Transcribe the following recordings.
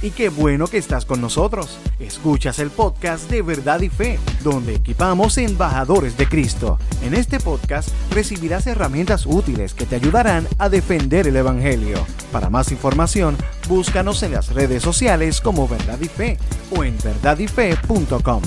Y qué bueno que estás con nosotros. Escuchas el podcast de Verdad y Fe, donde equipamos embajadores de Cristo. En este podcast recibirás herramientas útiles que te ayudarán a defender el Evangelio. Para más información, búscanos en las redes sociales como Verdad y Fe o en verdadyfe.com.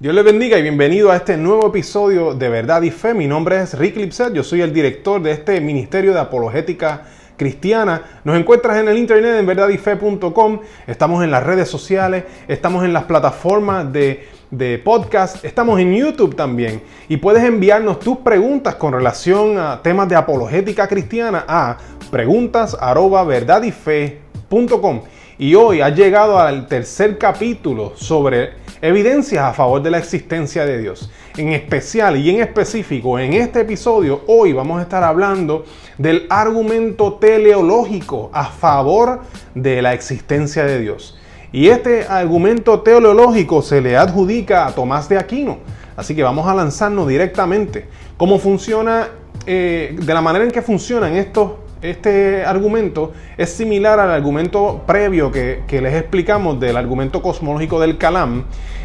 Dios le bendiga y bienvenido a este nuevo episodio de Verdad y Fe. Mi nombre es Rick Lipset, yo soy el director de este Ministerio de Apologética Cristiana. Nos encuentras en el internet en verdadyfe.com, estamos en las redes sociales, estamos en las plataformas de, de podcast, estamos en YouTube también y puedes enviarnos tus preguntas con relación a temas de apologética cristiana a preguntas@verdadyfe.com. Y hoy ha llegado al tercer capítulo sobre evidencias a favor de la existencia de Dios. En especial y en específico, en este episodio, hoy vamos a estar hablando del argumento teleológico a favor de la existencia de Dios. Y este argumento teleológico se le adjudica a Tomás de Aquino. Así que vamos a lanzarnos directamente. ¿Cómo funciona? Eh, de la manera en que funcionan estos este argumento es similar al argumento previo que, les explicamos del argumento cosmológico del Calam.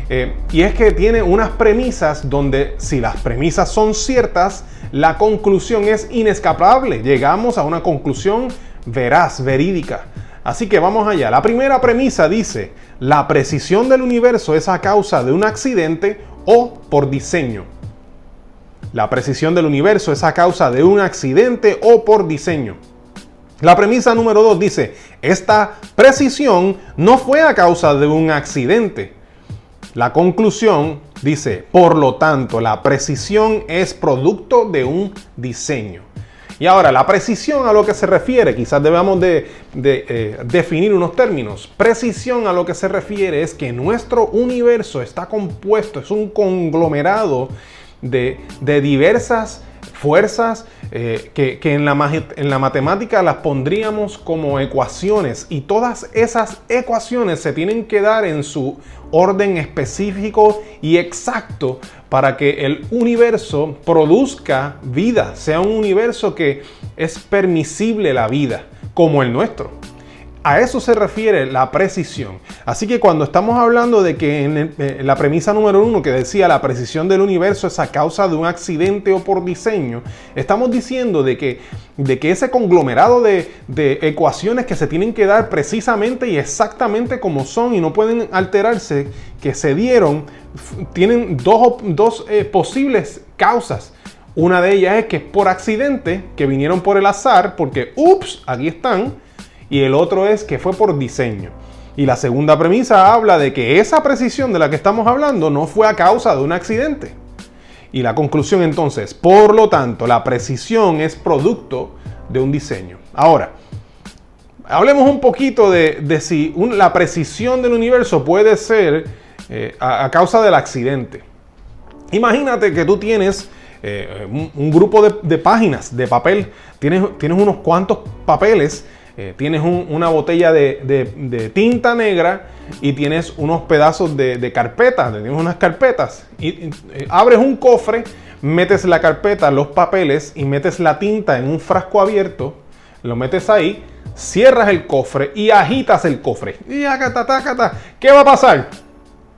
Eh, y es que tiene unas premisas donde si las premisas son ciertas, la conclusión es inescapable. Llegamos a una conclusión veraz, verídica. Así que vamos allá. La primera premisa dice, la precisión del universo es a causa de un accidente o por diseño. La precisión del universo es a causa de un accidente o por diseño. La premisa número 2 dice, esta precisión no fue a causa de un accidente. La conclusión dice, por lo tanto, la precisión es producto de un diseño. Y ahora, la precisión a lo que se refiere, quizás debamos de, eh, definir unos términos. Precisión a lo que se refiere es que nuestro universo está compuesto, es un conglomerado de, diversas fuerzas eh, que, en, la, en la matemática las pondríamos como ecuaciones y todas esas ecuaciones se tienen que dar en su orden específico y exacto para que el universo produzca vida, sea un universo que es permisible la vida, como el nuestro. A eso se refiere la precisión. Así que cuando estamos hablando de que en, eh, la premisa número uno que decía la precisión del universo es a causa de un accidente o por diseño, estamos diciendo de que, de que ese conglomerado de, ecuaciones que se tienen que dar precisamente y exactamente como son y no pueden alterarse, que se dieron, tienen dos, eh, posibles causas. Una de ellas es que es por accidente, que vinieron por el azar, porque, ups, aquí están y el otro es que fue por diseño. Y la segunda premisa habla de que esa precisión de la que estamos hablando no fue a causa de un accidente. Y la conclusión entonces, por lo tanto, la precisión es producto de un diseño. Ahora, hablemos un poquito de, si la precisión del universo puede ser eh, a, causa del accidente. Imagínate que tú tienes eh, un, grupo de, páginas de papel, tienes, tienes unos cuantos papeles eh, tienes una botella de, tinta negra y tienes unos pedazos de, carpetas, tienes unas carpetas. Y, eh, abres un cofre, metes la carpeta, los papeles y metes la tinta en un frasco abierto, lo metes ahí, cierras el cofre y agitas el cofre. Y ¿Qué va a pasar?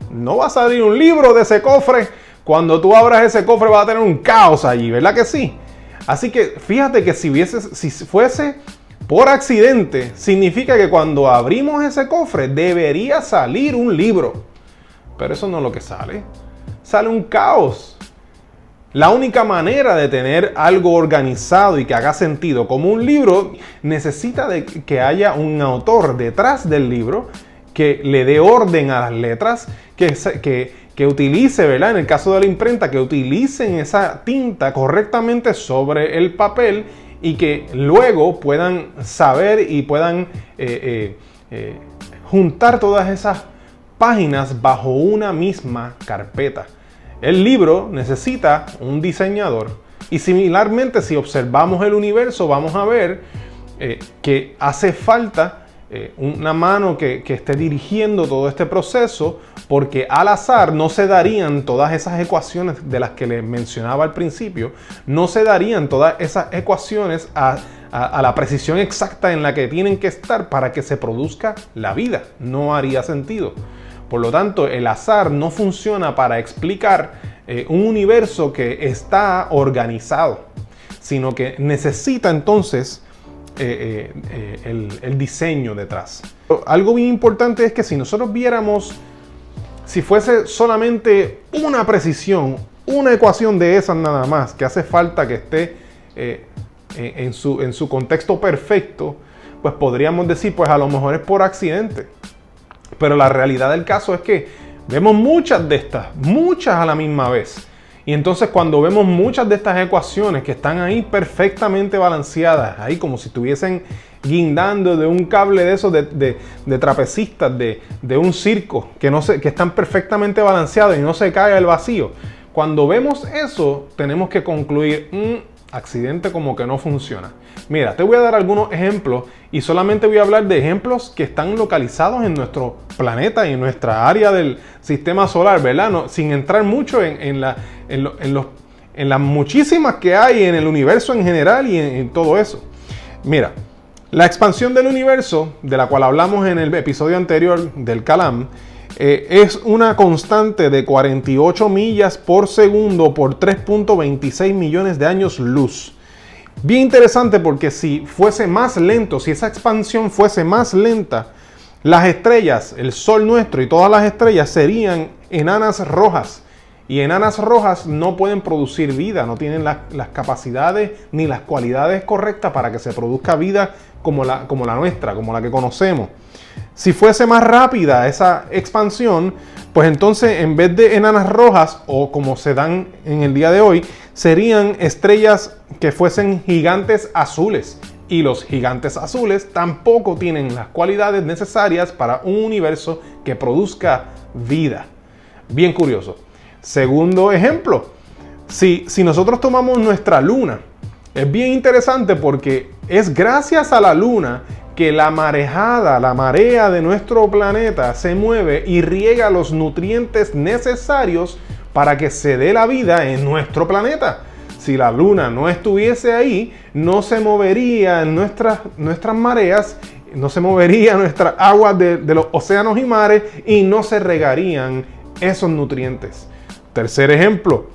No va a salir un libro de ese cofre. Cuando tú abras ese cofre va a tener un caos allí, ¿verdad que sí? Así que fíjate que si fuese por accidente, significa que cuando abrimos ese cofre debería salir un libro. Pero eso no es lo que sale. Sale un caos. La única manera de tener algo organizado y que haga sentido como un libro necesita de que haya un autor detrás del libro que le dé orden a las letras, que, que, que utilice, ¿verdad? En el caso de la imprenta, que utilicen esa tinta correctamente sobre el papel y que luego puedan saber y puedan eh, eh, eh, juntar todas esas páginas bajo una misma carpeta. El libro necesita un diseñador y similarmente si observamos el universo vamos a ver que hace falta eh, una mano que, esté dirigiendo todo este proceso, porque al azar no se darían todas esas ecuaciones de las que les mencionaba al principio, no se darían todas esas ecuaciones a, la precisión exacta en la que tienen que estar para que se produzca la vida. No haría sentido. Por lo tanto, el azar no funciona para explicar eh, un universo que está organizado, sino que necesita entonces eh, eh, el, el diseño detrás. Algo bien importante es que si nosotros viéramos, si fuese solamente una precisión, una ecuación de esas nada más, que hace falta que esté en, su, en su contexto perfecto, pues podríamos decir, pues a lo mejor es por accidente. Pero la realidad del caso es que vemos muchas de estas, muchas a la misma vez. Y entonces cuando vemos muchas de estas ecuaciones que están ahí perfectamente balanceadas, ahí como si estuviesen guindando de un cable de esos de, trapecistas, de, un circo, que, no se, que están perfectamente balanceados y no se cae el vacío. Cuando vemos eso, tenemos que concluir, mm, accidente como que no funciona. Mira, te voy a dar algunos ejemplos y solamente voy a hablar de ejemplos que están localizados en nuestro planeta y en nuestra área del sistema solar, ¿verdad? No, sin entrar mucho en, la, en, los, en, las muchísimas que hay en el universo en general y en todo eso. Mira, la expansión del universo, de la cual hablamos en el episodio anterior del Calam, eh, es una constante de 48 millas por segundo por 3.26 millones de años luz. Bien interesante porque si fuese más lento, si esa expansión fuese más lenta, las estrellas, el Sol nuestro y todas las estrellas serían enanas rojas. Y enanas rojas no pueden producir vida, no tienen las capacidades ni las cualidades correctas para que se produzca vida como la, como la nuestra, como la que conocemos. Si fuese más rápida esa expansión, pues entonces en vez de enanas rojas o como se dan en el día de hoy, serían estrellas que fuesen gigantes azules. Y los gigantes azules tampoco tienen las cualidades necesarias para un universo que produzca vida. Bien curioso. Segundo ejemplo, si, si nosotros tomamos nuestra luna, es bien interesante porque es gracias a la luna que la marejada, la marea de nuestro planeta se mueve y riega los nutrientes necesarios para que se dé la vida en nuestro planeta. Si la luna no estuviese ahí, no se movería nuestras, nuestras mareas, no se movería nuestras aguas de los océanos y mares y no se regarían esos nutrientes. Tercer ejemplo,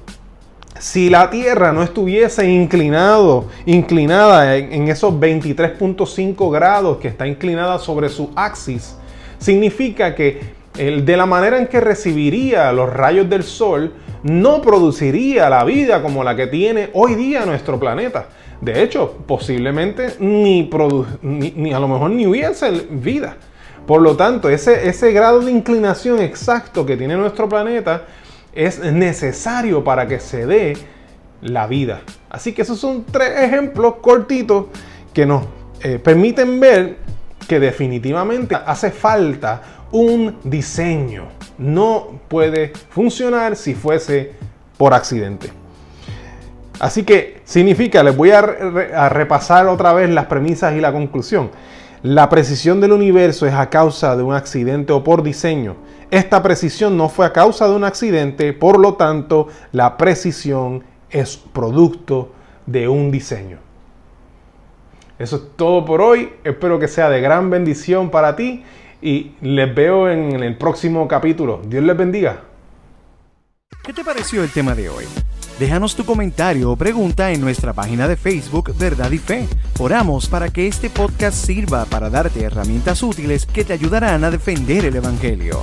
si la Tierra no estuviese inclinado, inclinada en, esos 23.5 grados que está inclinada sobre su axis, significa que de la manera en que recibiría los rayos del Sol, no produciría la vida como la que tiene hoy día nuestro planeta. De hecho, posiblemente ni, ni, a lo mejor ni hubiese vida. Por lo tanto, ese, ese grado de inclinación exacto que tiene nuestro planeta es necesario para que se dé la vida. Así que esos son tres ejemplos cortitos que nos eh, permiten ver que definitivamente hace falta un diseño. No puede funcionar si fuese por accidente. Así que significa, les voy a, a repasar otra vez las premisas y la conclusión. La precisión del universo es a causa de un accidente o por diseño. Esta precisión no fue a causa de un accidente, por lo tanto, la precisión es producto de un diseño. Eso es todo por hoy. Espero que sea de gran bendición para ti y les veo en el próximo capítulo. Dios les bendiga. ¿Qué te pareció el tema de hoy? Déjanos tu comentario o pregunta en nuestra página de Facebook Verdad y Fe. Oramos para que este podcast sirva para darte herramientas útiles que te ayudarán a defender el Evangelio.